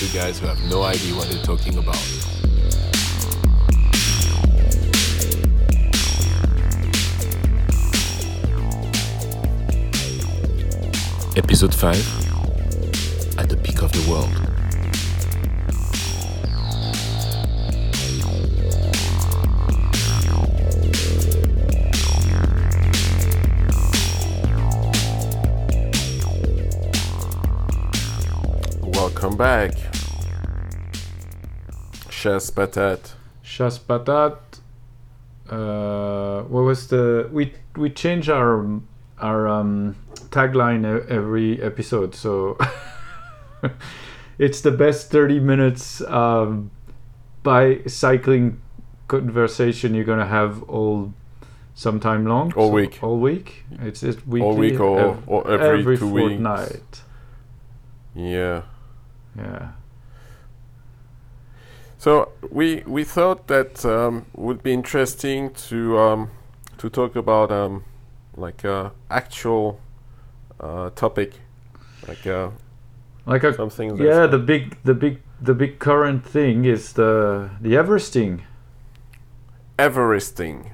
two guys who have no idea what they're talking about. Episode 5 At the Peak of the World. Welcome back. Chasse patate. Chasse patate. Uh, what was the we we change our our um, tagline every episode, so it's the best thirty minutes um, by cycling conversation you're gonna have all sometime long. All so- week. All week. It's it weekly. All week or, ev- or every, two fortnight. weeks. Yeah. Yeah. So we we thought that um, would be interesting to um, to talk about um, like a actual uh, topic, like uh, Like a something. That's yeah the big the big the big current thing is the the Everesting. Everesting.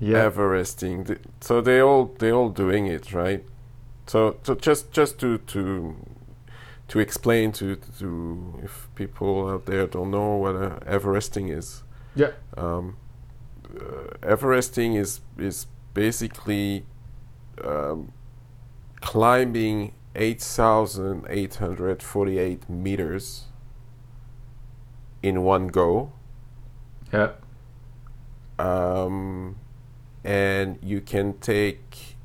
Yeah. Everesting. So they all they all doing it, right? So so just just to to to explain to to if people out there don't know what uh, Everesting is. Yeah. Um, uh, Everesting is is basically um, climbing eight thousand eight hundred forty eight meters in one go. Yeah. um, and you can take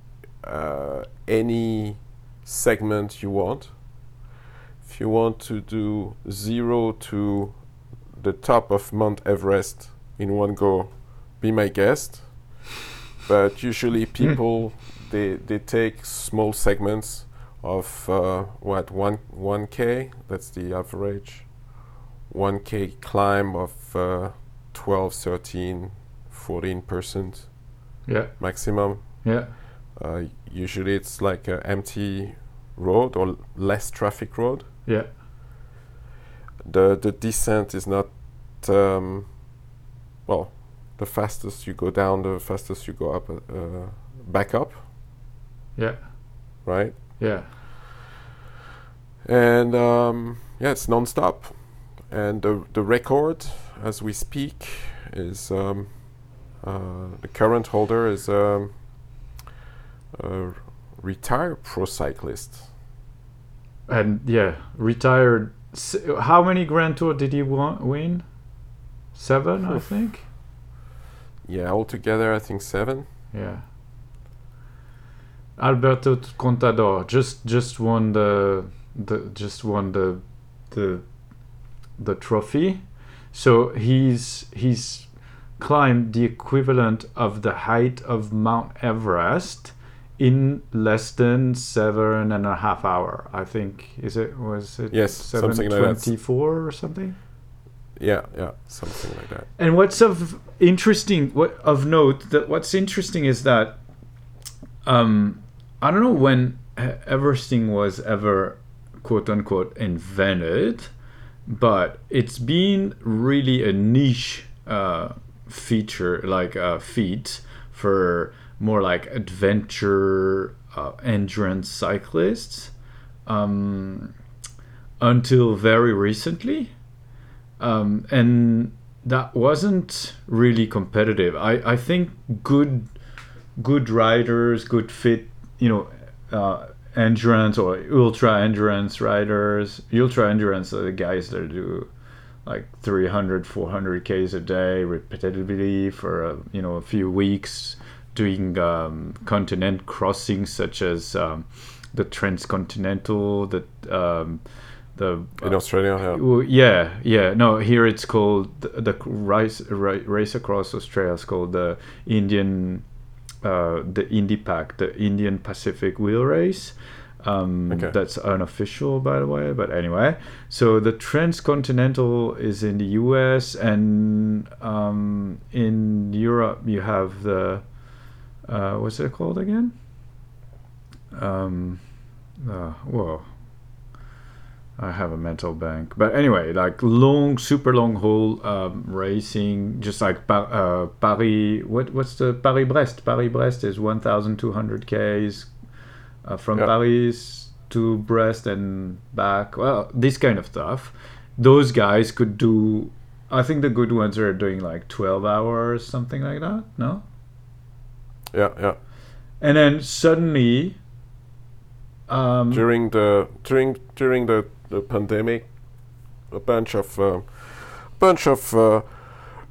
uh, any segment you want. If you want to do zero to the top of Mount Everest in one go, be my guest. But usually people they they take small segments of uh, what one one k. That's the average. One k climb of uh, 12, 13, 14 percent Yeah. maximum. Yeah. Uh, usually it's like an empty road or less traffic road. Yeah. The the descent is not um, well. The fastest you go down, the fastest you go up. Uh, back up, Yeah. right? Yeah. And um, yeah, it's non-stop. And the the record, as we speak, is um, uh, the current holder is um, a retired pro cyclist. And yeah, retired. How many Grand Tour did he wa- win? Seven, I think. Yeah, altogether I think seven. Yeah. Alberto Contador just just won the the just won the the the trophy. So he's he's climbed the equivalent of the height of Mount Everest in less than seven and a half hour. I think is it was it Yes, like that. twenty four or something. Yeah, yeah, something like that. And what's of interesting, what of note, that what's interesting is that, um, I don't know when Everesting was ever quote unquote invented, but it's been really a niche uh, feature, like a feat for more like adventure uh, endurance cyclists um, until very recently um, and that wasn't really competitive. I, I think good good riders, good fit, you know, uh, endurance or ultra endurance riders. Ultra endurance are the guys that do like 300, 400 k's a day repetitively for you know a few weeks, doing um, continent crossings such as um, the transcontinental, the um, the In Australia, yeah. yeah, yeah. No, here it's called the, the race race across Australia is called the Indian, uh, the Indy Pac, the Indian Pacific Wheel Race. Um, Okay. That's unofficial, by the way. But anyway, so the transcontinental is in the U.S. and um, in Europe you have the uh, what's it called again? Um, Uh, whoa. I have a mental bank, but anyway, like long, super long haul um, racing, just like pa- uh, Paris. What what's the Paris Brest? Paris Brest is one thousand two hundred k's uh, from Yeah. Paris to Brest and back. Well, this kind of stuff. Those guys could do. I think the good ones are doing like twelve hours, something like that. No, Yeah, yeah. and then suddenly. Um, During the during during the, the pandemic, a bunch of uh, bunch of uh,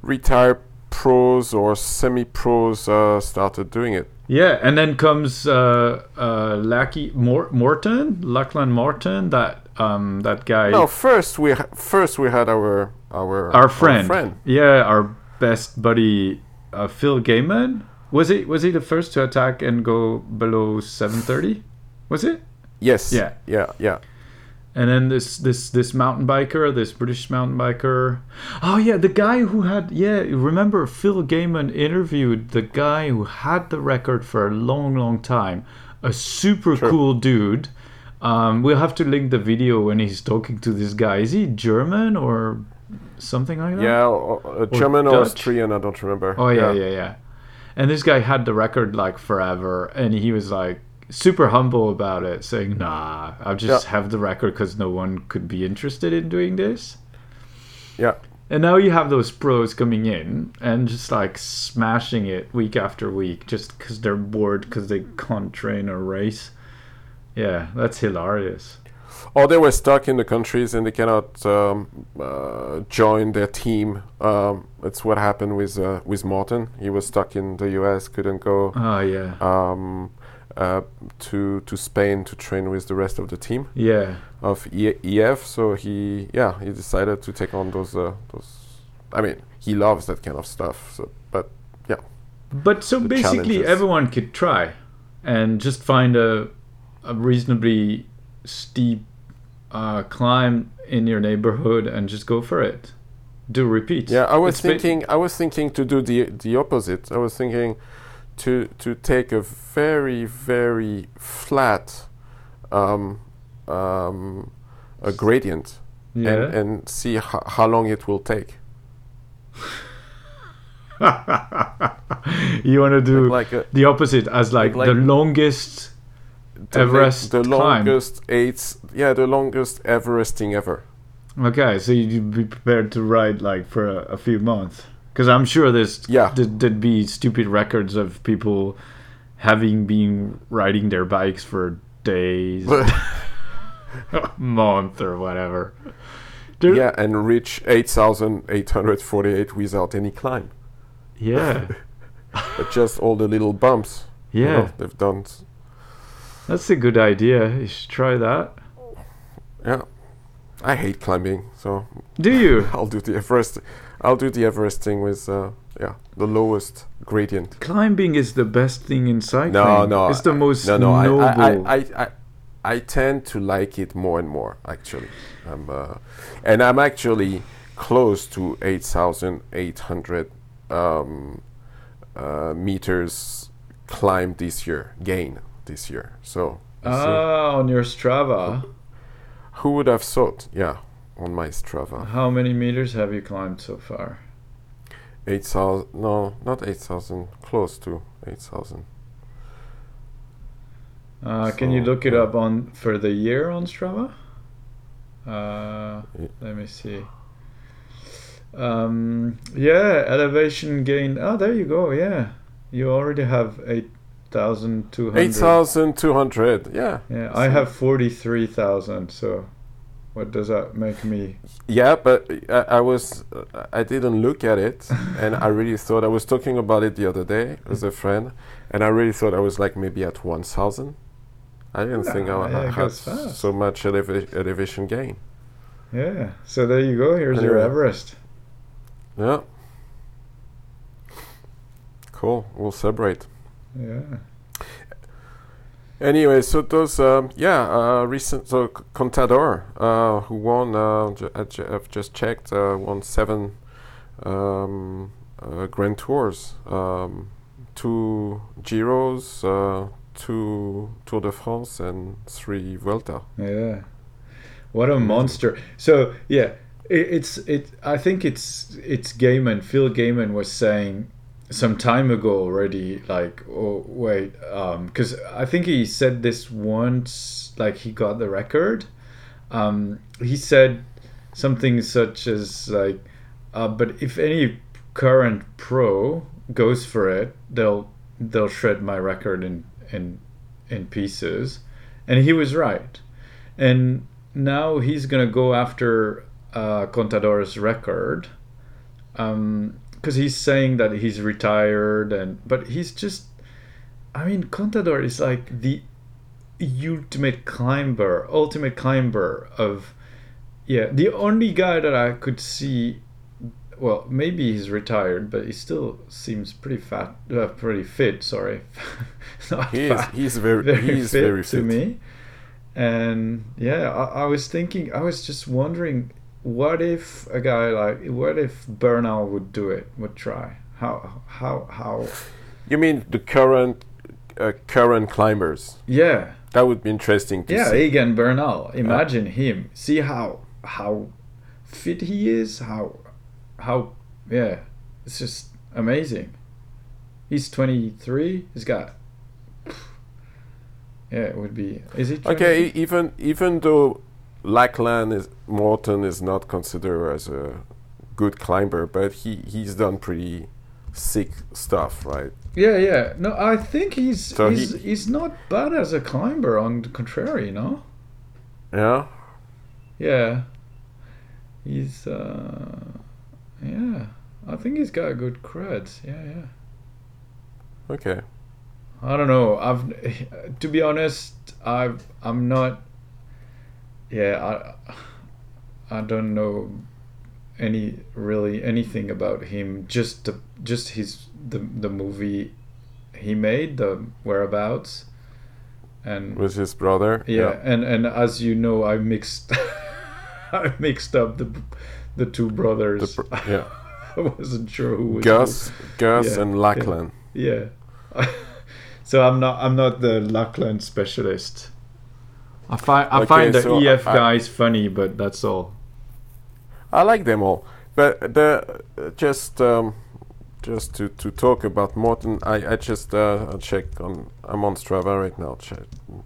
retired pros or semi pros uh, started doing it. Yeah, and then comes uh, uh, Lachy Mor- Morton, Lachlan Morton, that um, that guy, No, first we ha- first we had our our our friend. friend. Yeah, our best buddy, uh, Phil Gaimon. Was he was he the first to attack and go below seven thirty? Was it? Yes. Yeah. Yeah. Yeah. And then this this this mountain biker, this British mountain biker. Oh yeah, the guy who had yeah, remember Phil Gaimon interviewed the guy who had the record for a long, long time. A super Sure. cool dude. Um, we'll have to link the video when he's talking to this guy. Is he German or something like that? Yeah, or, or German or Dutch. Austrian, I don't remember. Oh yeah, yeah, yeah. And this guy had the record like forever, and he was like super humble about it, saying, "Nah, I just Yeah. have the record because no one could be interested in doing this." Yeah. And now you have those pros coming in and just like smashing it week after week, just because they're bored because they can't train or race. Yeah, that's hilarious. Or they were stuck in the countries and they cannot um, uh, join their team. Um, that's what happened with uh, with Morton. He was stuck in the US, couldn't go Oh yeah, um, uh, to to Spain to train with the rest of the team yeah. of e- EF. So he yeah he decided to take on those uh, those. I mean he loves that kind of stuff. So but yeah. But so The basically, challenges. everyone could try and just find a, a reasonably steep uh, climb in your neighborhood and just go for it. Do repeat. Yeah, I was It's thinking. I was thinking to do the the opposite. I was thinking to to take a very very flat um, um, a gradient yeah. and and see ho- how long it will take. you want to do Like a, the opposite as like, like- the longest. Everest the climb. longest eight. Yeah, the longest Everesting ever. Okay, so you'd be prepared to ride like for a, a few months. Because I'm sure there's Yeah. there'd, there'd be stupid records of people having been riding their bikes for days, month, or whatever. Yeah, and reach eight thousand eight hundred forty-eight without any climb, yeah, but just all the little bumps. you yeah. know, they've done. That's a good idea. You should try that. Yeah, I hate climbing, so Do you? I'll do the Everest. I'll do the Everesting with uh, yeah the lowest gradient. Climbing is the best thing in cycling. No, no, it's the most No, no, I, noble. I, I, I, I, I tend to like it more and more. Actually, I'm, uh, and I'm actually close to eight thousand eight hundred um, uh, meters climbed this year, gain this year. So, ah, on your Strava, who would have thought? Yeah, on my Strava. how many meters have you climbed so far? 8,000, no, not 8,000, close to 8,000. Uh, can you look it up on for the year on Strava? Uh, Ye- let me see. Um, yeah, elevation gain. Oh, there you go. Yeah, you already have eight thousand two hundred. 8,200, yeah. Yeah, I have forty-three thousand. So, what does that make me? Yeah, but I, I was, I didn't look at it, and I really thought, I was talking about it the other day with a friend, and I really thought I was like maybe at 1,000. I didn't think I, I yeah, had so much eleva- elevation gain. Yeah. So there you go. Here's your Everest. Yeah. Cool, we'll celebrate. Yeah. Anyway, so those, um, yeah, uh, recent, so Contador, uh, who won, uh, ju- I've just checked, uh, won seven um, uh, Grand Tours, um, two Giros, uh, two Tour de France and three Vuelta. Yeah. What a monster. So yeah, it, it's it. I think it's it's Gaimon. Phil Gaimon was saying some time ago already. Like, oh wait, um because I think he said this once. Like he got the record. Um, he said something such as like, uh, but if any current pro goes for it, they'll they'll shred my record in in in pieces, and he was right. And now he's gonna go after uh, Contador's record, because he's saying that he's retired, and but he's just, I mean, Contador is like the ultimate climber, ultimate climber of, yeah, the only guy that I could see. Well, maybe he's retired, but he still seems pretty fat, uh, pretty fit. Sorry, he fat, is. He's very, very he's fit very fit to me and yeah I, I, was thinking i was just wondering what if a guy like what if bernal would do it would try how how how you mean the current uh, current climbers yeah that would be interesting to yeah see. egan bernal imagine yeah. him see how how fit he is how how yeah it's just amazing he's 23 he's got yeah, it would be. Is it okay? Even even though Lachlan is Morton is not considered as a good climber, but he he's done pretty sick stuff, right? Yeah, yeah. No, I think he's so he's he, he's not bad as a climber. On the contrary, no. Yeah. Yeah. He's uh, yeah. I think he's got a good creds. Yeah, yeah. Okay. I don't know. I've to be honest, I've I'm not. Yeah, I I don't know any really anything about him. Just the just his the the movie he made the Thereabouts and with his brother. Yeah, yeah. and and as you know, I mixed I mixed up the the two brothers. The yeah. I wasn't sure who was Gus, who. Gus, yeah, and Lachlan. yeah. yeah. So I'm not I'm not the Lachlan specialist. I find I okay, find the so EF I, guys funny, but that's all. I like them all, but the just um, just to, to talk about Morton, I I just uh, check on I'm on Strava right now, ch-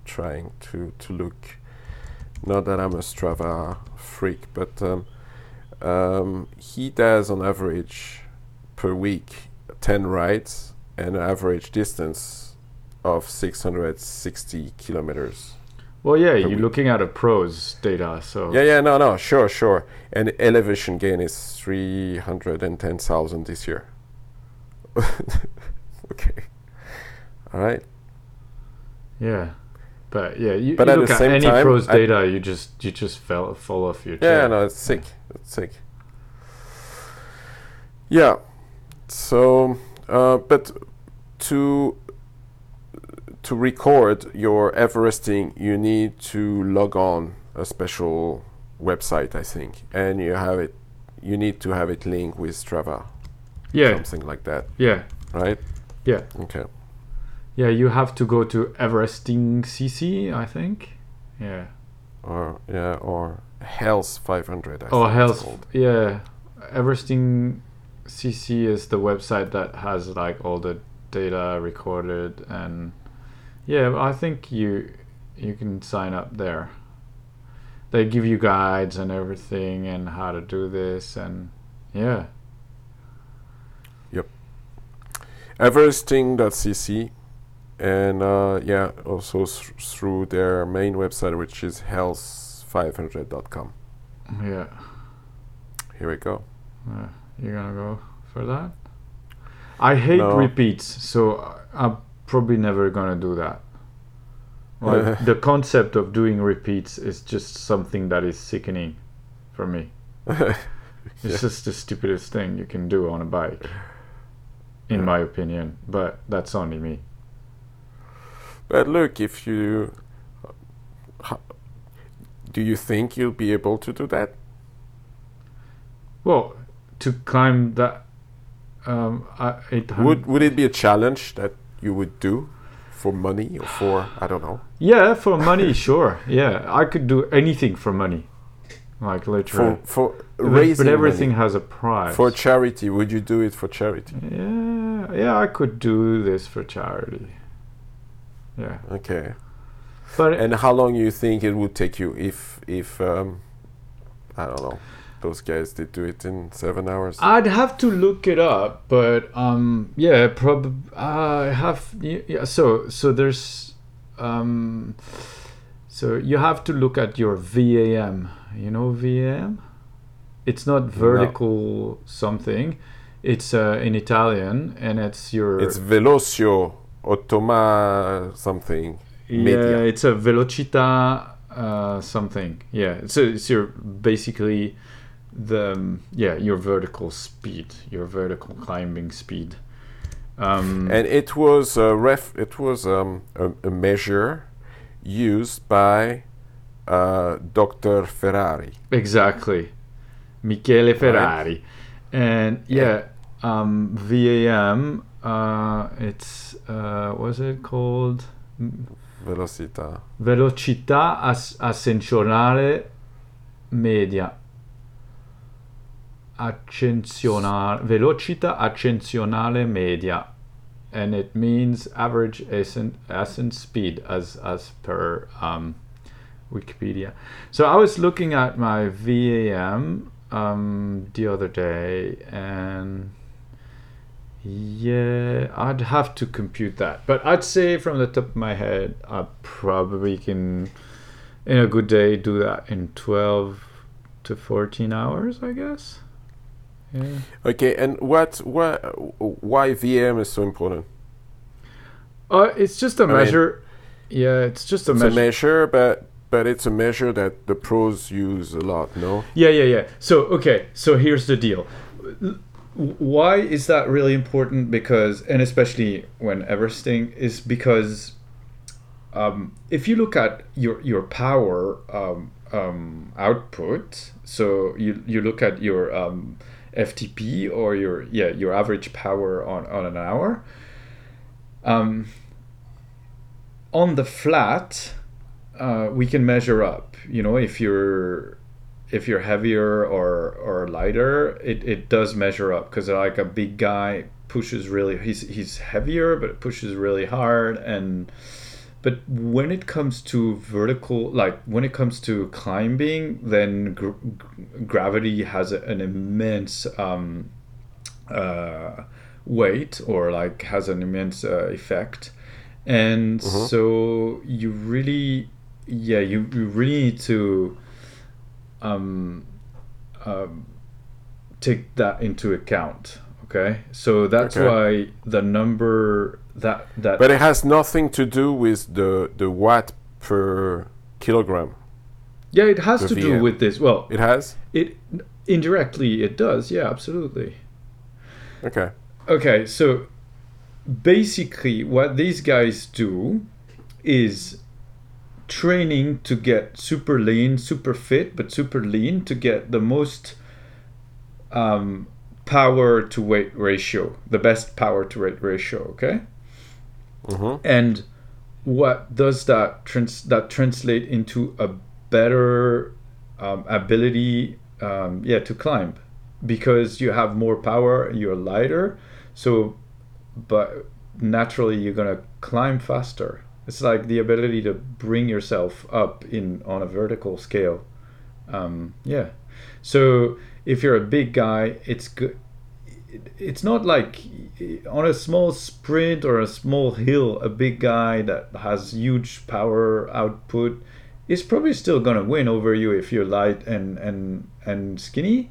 trying to to look. Not that I'm a Strava freak, but um, um, he does on average per week ten rides and an average distance of 660 kilometers. Well, yeah, you're looking at a pros data, so. Yeah, yeah, no, no, sure, sure. And elevation gain is 310,000 this year. okay. All right. Yeah. But yeah, you, but you look at, any time, pros data, I you just you just fell fall off your chair. Yeah, no, it's sick. It's sick. Yeah. So, uh, but to to record your Everesting, you need to log on a special website, I think, and you have it. You need to have it linked with Strava. Yeah. Something like that. Yeah. Right. Yeah. Okay. Yeah, you have to go to Everesting CC, I think. Yeah. Or yeah, or Hells 500. I oh, Hells. Yeah, Everesting CC is the website that has like all the data recorded and yeah, I think you you can sign up there. They give you guides and everything and how to do this and yeah. Yep. Everesting.cc and uh, yeah, also th- through their main website, which is hells500.com. Yeah. Here we go. Uh, you're gonna go for that? I hate no. repeats, so I probably never gonna do that. Like the concept of doing repeats is just something that is sickening for me. it's yeah. just the stupidest thing you can do on a bike, in yeah. my opinion. But that's only me. But look, if you do you think you'll be able to do that? Well, to climb that um, would would it be a challenge that you would do? for money or for I don't know Yeah, for money, sure. Yeah, I could do anything for money, like literally. for But- raising but everything money. has a price. for charity. Would you do it for charity? yeah, yeah, I could do this for charity. Yeah, Okay. but And how long you think it would take you if if um, I don't know those guys did do it in seven hours? I'd have to look it up, but um, yeah, probably I have. Yeah, so so there's um, so you have to look at your VAM. You know VAM? It's not vertical something. It's uh, in Italian, and it's your. it's velocio automa something. yeah, it's a velocità uh, something. Yeah, it's it's your basically the um, yeah your vertical speed, your vertical climbing speed. Um, and it was a ref. It was um, a, a measure used by uh, Dr. Ferrari. exactly, Michele Ferrari, and yeah, um, VAM. Uh, it's uh, what's it called? Velocità. Velocità as- ascensionale media. Ascensionale, velocità ascensionale media. And it means average ascent, ascent speed as, as per um, Wikipedia. So I was looking at my VAM um, the other day and yeah, I'd have to compute that. But I'd say from the top of my head, I probably can, in a good day, do that in 12 to 14 hours, I guess. Yeah. Okay, and what what why VM is so important? Uh, it's just a mean, measure. yeah, it's just a It's a measure. measure, but but it's a measure that the pros use a lot. No. Yeah, yeah, yeah. So, okay, so here's the deal. Why is that really important? Because, and especially when Everesting, is because um, if you look at your your power um, um, output, so you you look at your um, FTP or your yeah your average power on on an hour. Um, on the flat, uh, we can measure up. You know, if you're if you're heavier or or lighter, it, it does measure up because like a big guy pushes really he's he's heavier but it pushes really hard and but when it comes to vertical like when it comes to climbing then gr- gr- gravity has a, an immense um, uh, weight or like has an immense uh, effect and Mhm. so you really yeah you, you really need to um, um, take that into account okay so that's Okay. why the number that that But it has nothing to do with the the watt per kilogram. yeah it has to do with this well It has. it indirectly it does yeah absolutely Okay. Okay, so basically, what these guys do is training to get super lean, super fit, but super lean to get the most um, power to weight ratio, the best power to weight ratio. Okay, Mm-hmm. and what does that trans- that translate into a better um, ability um, yeah to climb because you have more power you're lighter so but naturally you're gonna climb faster it's like the ability to bring yourself up in on a vertical scale um, yeah so if you're a big guy it's good it's not like on a small sprint or a small hill a big guy that has huge power output is probably still going to win over you if you're light and and and skinny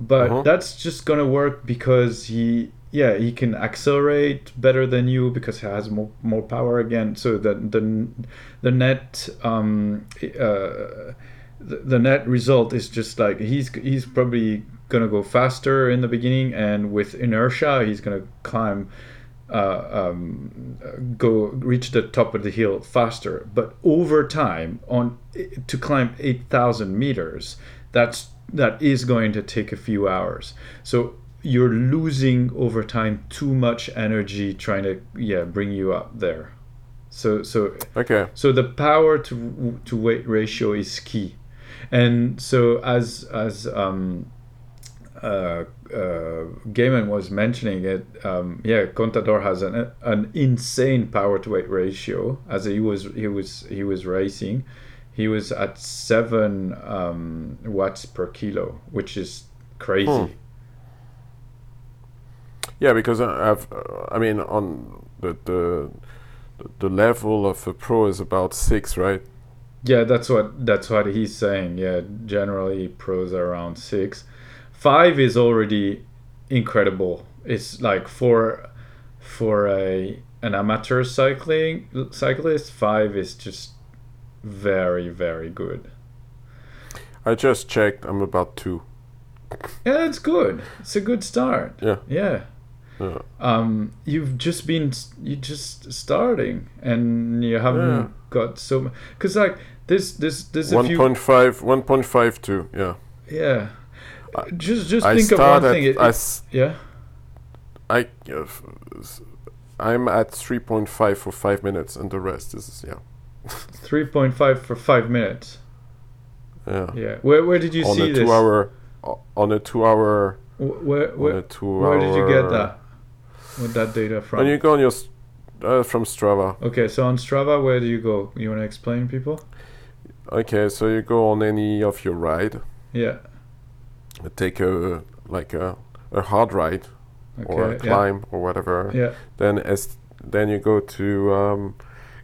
but Uh-huh. that's just going to work because he yeah he can accelerate better than you because he has more, more power again so the the, the net um uh the, the net result is just like he's he's probably gonna go faster in the beginning and with inertia he's gonna climb uh, um, go reach the top of the hill faster. But over time on to climb 8000 meters that's that is going to take a few hours. So you're losing over time too much energy trying to yeah bring you up there. So so Okay. so the power to to weight ratio is key, and so as as um, uh, uh, Gaimon was mentioning it, um, yeah, Contador has an an insane power to weight ratio. As he was he was he was racing, he was at seven um, watts per kilo, which is crazy. Hmm. Yeah, because I- I've, uh, I mean, on the the the level of a pro is about six, right? Yeah, that's what that's what he's saying. Yeah, generally pros are around six. Five is already incredible. It's like for for a an amateur cycling cyclist, five is just very very good. I just checked. I'm about two. Yeah, it's good. It's a good start. Yeah. Yeah. Yeah. Um, you've just been you just starting, and you haven't Yeah. Got so because like this this this a One few point five, one point five two. Yeah. yeah. I- just just I think of one thing. It, I, it- s- yeah. I, uh, I'm at three point five for five minutes, and the rest is yeah, Three point five for five minutes. yeah. Yeah. Where where did you on see a this? two hour, on a two hour, Wh- Where on where, a two where hour. did you get that? With that data from? When you go on your s- uh, from Strava. okay, so on Strava, where do you go? You want to explain, people? Okay, so you go on any of your ride, Yeah. take a like a a hard ride Okay. or a yeah. climb or whatever. Yeah. Then as then you go to um,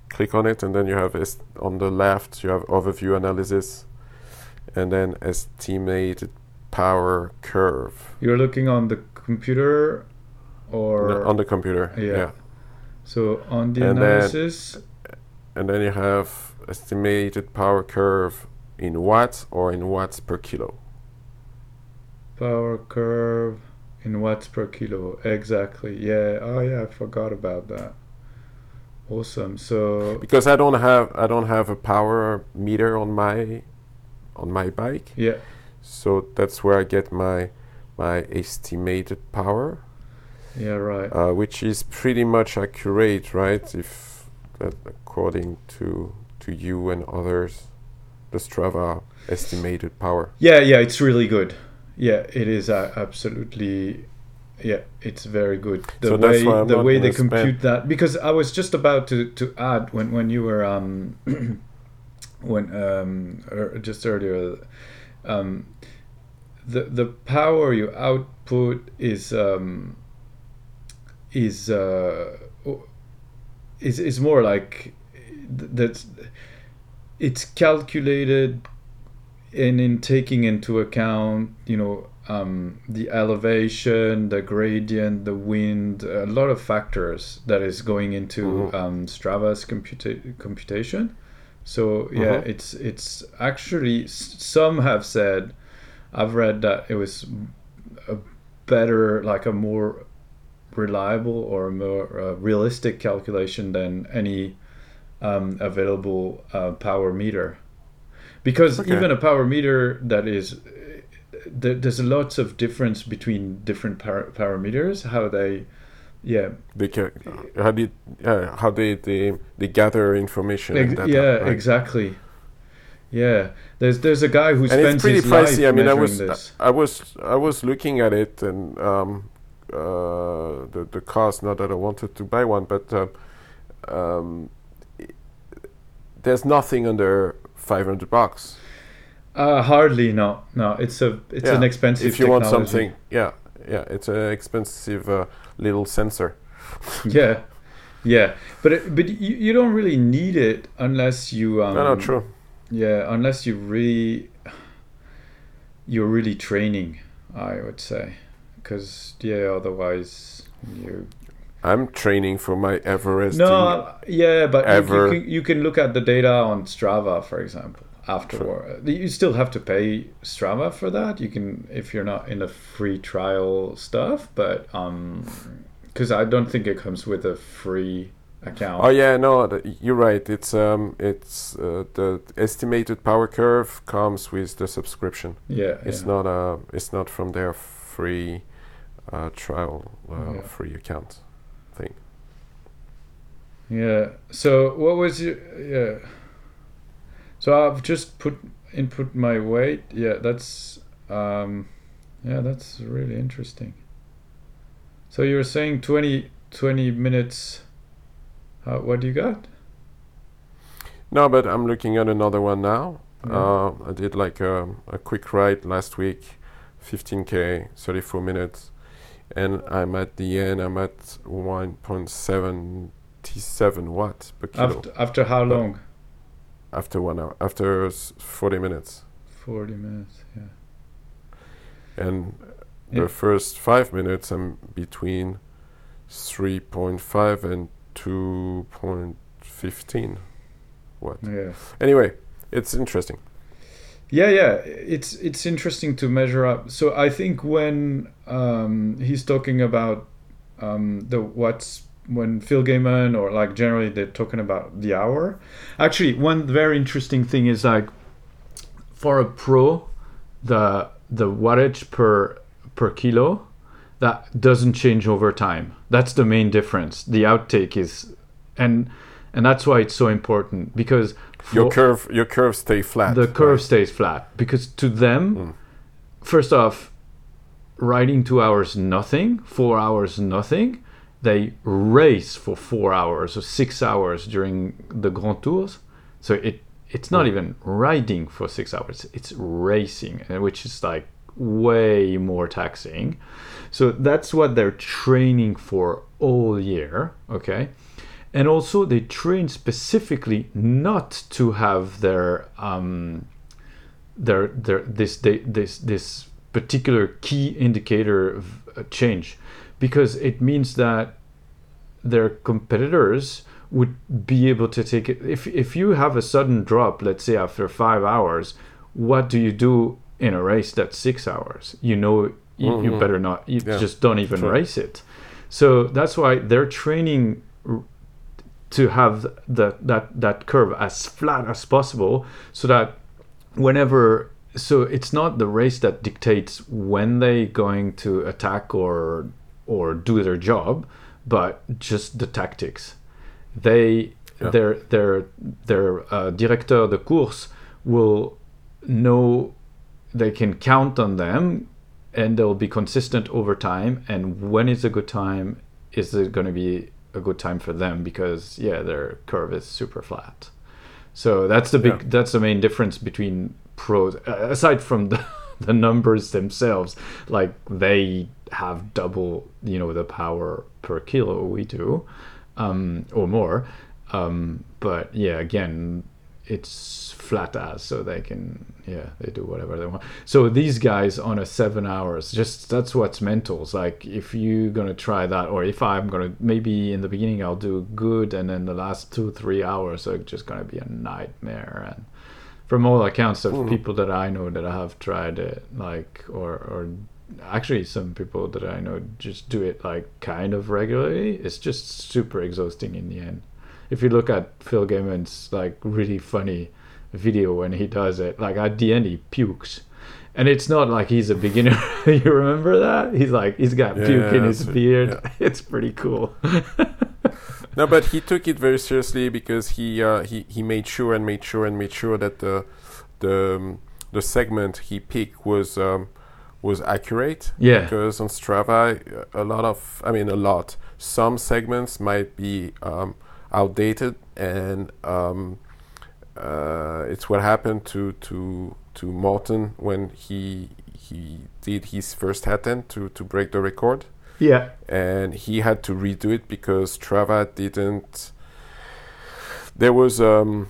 click on it, and then you have es- on the left you have overview analysis, and then estimated power curve You're looking on the computer, or on the computer. Yeah. yeah. So on the And then- analysis. And then you have estimated power curve in watts or in watts per kilo. Power curve in watts per kilo. Exactly. Yeah. Oh yeah, I forgot about that. Awesome. So Because I don't have I don't have a power meter on my on my bike, yeah. so that's where I get my my estimated power, Yeah. Right. uh, which is pretty much accurate, right? If that according to to you and others, the Strava estimated power. Yeah, yeah, it's really good. Yeah, it is uh, absolutely. Yeah, it's very good. The So way that's why I'm the way they compute that because I was just about to to add when when you were um when um er, just earlier um the the power you output is um is uh is is more like that it's calculated and in taking into account you know um, the elevation the gradient the wind a lot of factors that is going into Mhm. um, strava's computa- computation so yeah Mhm. it's it's actually some have said i've read that it was a better like a more reliable or a more uh, realistic calculation than any um, available uh, power meter because Okay. even a power meter that is there, there's lots of difference between different par- parameters how they yeah They ca- how did uh, how they, they they gather information. ex- data, yeah right? exactly yeah there's there's a guy who and spends it's pretty his life pricey. I mean, I was this I was I was looking at it and um, uh, the the cost. Not that I wanted to buy one, but um, i- there's nothing under five hundred bucks. uh, hardly no no it's a it's Yeah, an expensive if you want something, yeah, yeah, it's an expensive uh, little sensor. yeah yeah but it, but you, you don't really need it unless you um, no, no, true. Yeah, unless you really you're really training, I would say, because yeah, otherwise you. I'm training for my Everest. No, yeah, but you- ever- you, can, you can look at the data on Strava, for example. Afterward, you still have to pay Strava for that. You can if you're not in the free trial stuff, but um, because I don't think it comes with a free account. Oh yeah, no, you're right. It's um, it's uh, the estimated power curve comes with the subscription. yeah, It's yeah. not uh, it's not from their free uh, trial uh, Yeah. free account thing. Yeah. So what was your yeah? So I've just put input my weight. Yeah, that's um, yeah, that's really interesting. So you're saying 20, 20 minutes. Uh, what do you got? No, but I'm looking at another one now. Yeah. Uh, I did like a, a quick ride last week, 15k, 34 minutes, and I'm at the end. I'm at 1.77 watts per kilo After after how long? after one hour, after 40 minutes, Forty minutes. Yeah. and Yeah. the first five minutes I'm between 3.5 and 2.15 What? Yeah. Anyway, it's interesting. Yeah, yeah, it's it's interesting to measure up. So I think when um, he's talking about um, the what's when Phil Gaimon or like generally they're talking about the hour. Actually, one very interesting thing is like for a pro, the the wattage per per kilo that doesn't change over time. That's the main difference. The outtake is, and and that's why it's so important because Your curve, your curve stay flat. the curve right? stays flat because to them Mm. first off riding two hours nothing four hours nothing they race for four hours or six hours during the grand tours so it it's not Mm. even riding for six hours it's racing uh, which is like way more taxing so that's what they're training for all year okay and also they train specifically not to have their um, their their this they, this this particular key indicator of uh, change because it means that their competitors would be able to take it if if you have a sudden drop let's say after 5 hours what do you do in a race that's 6 hours you know you, you Mhm. better not you Yeah, just don't even sure. race it so that's why they're training to have the, that that curve as flat as possible so that whenever so it's not the race that dictates when they going to attack or or do their job but just the tactics they Yeah. their their their uh, directeur de course will know they can count on them and they'll be consistent over time and when is a good time is it going to be a good time for them because yeah their curve is super flat so that's the big Yeah. that's the main difference between pros uh, aside from the, the numbers themselves like they have double you know the power per kilo we do um, or more um, but yeah again it's flat as so they can yeah they do whatever they want. So these guys on a seven hours just that's what's mental. It's like if you're gonna try that or if i'm gonna maybe in the beginning i'll do good and then the last two three hours are just gonna be a nightmare. And from all accounts of Mhm. people that i know that I have tried it like or or actually some people that i know just do it like kind of regularly it's just super exhausting in the end if you look at Phil Gaimon's like really funny video when he does it, like at the end he pukes. And it's not like he's a beginner. you remember that? He's like he's got Yeah, puke in his beard. yeah. It's pretty cool. No, but he took it very seriously because he uh, he he made sure and made sure and made sure that the the um, the segment he picked was um, was accurate. Yeah. Because on Strava, a lot of I mean a lot. Some segments might be um, outdated, and um, uh, it's what happened to to to Morton when he he did his first attempt to to break the record yeah. and he had to redo it because Strava didn't. There was um,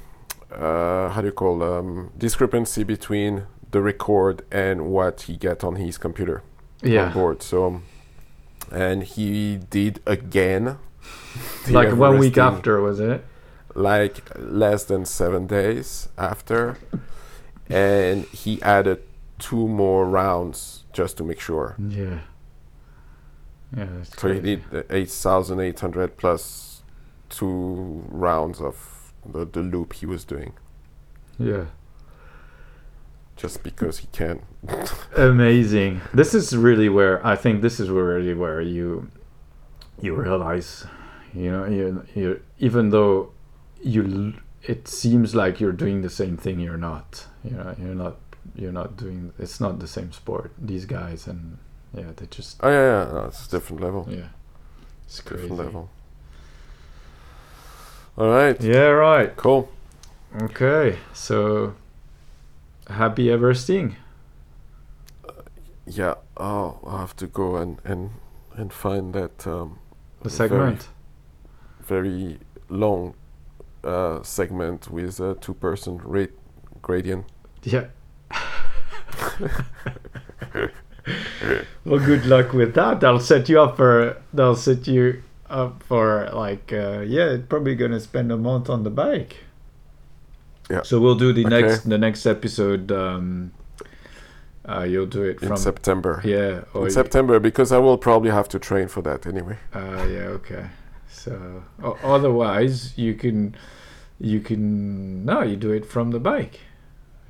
uh, how do you call um, discrepancy between the record and what he get on his computer on Yeah. board. So, and he did again. Like one week after, was it? like less than seven days after, and he added two more rounds just to make sure. Yeah. Yeah. So he did the 8,800 plus two rounds of the, the loop he was doing Yeah. just because he can. Amazing. This is really where I think this is really where you you realize You know, you you even though you it seems like you're doing the same thing, you're not. You know, you're not you're not doing. It's not the same sport. These guys and yeah, they just Oh yeah, yeah. No, it's a different level. yeah, it's crazy. Different level. All right. Yeah, right. Cool. Okay, so happy Everesting. Yeah. Oh, I have to go and and and find that um, The segment. very long uh, segment with a two-person rate gradient. Yeah. well, good luck with that. That'll set you up for. That'll set you up for like. Uh, yeah, probably gonna spend a month on the bike. Yeah. So we'll do the Okay. next the next episode. Um, uh, you'll do it in from. September. Yeah. In September because I will probably have to train for that anyway. Uh, yeah. Okay. So otherwise, you can, you can no, you do it from the bike.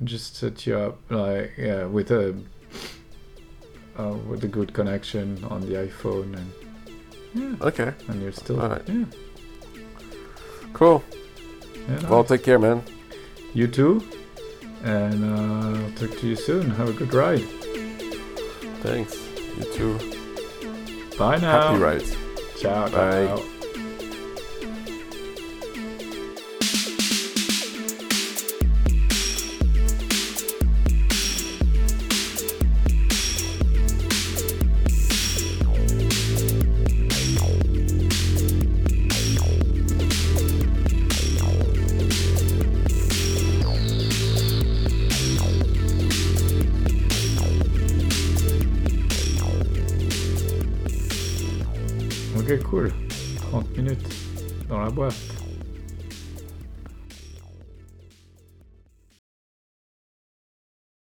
Just set you up like yeah with a, uh, with a good connection on the iPhone and yeah, Okay, and you're still Alright. yeah. cool. yeah Well, take care, man. you too, and uh, I'll talk to you soon. Have a good ride. Thanks. You too. Bye now. Happy rides. Ciao. Bye. ciao.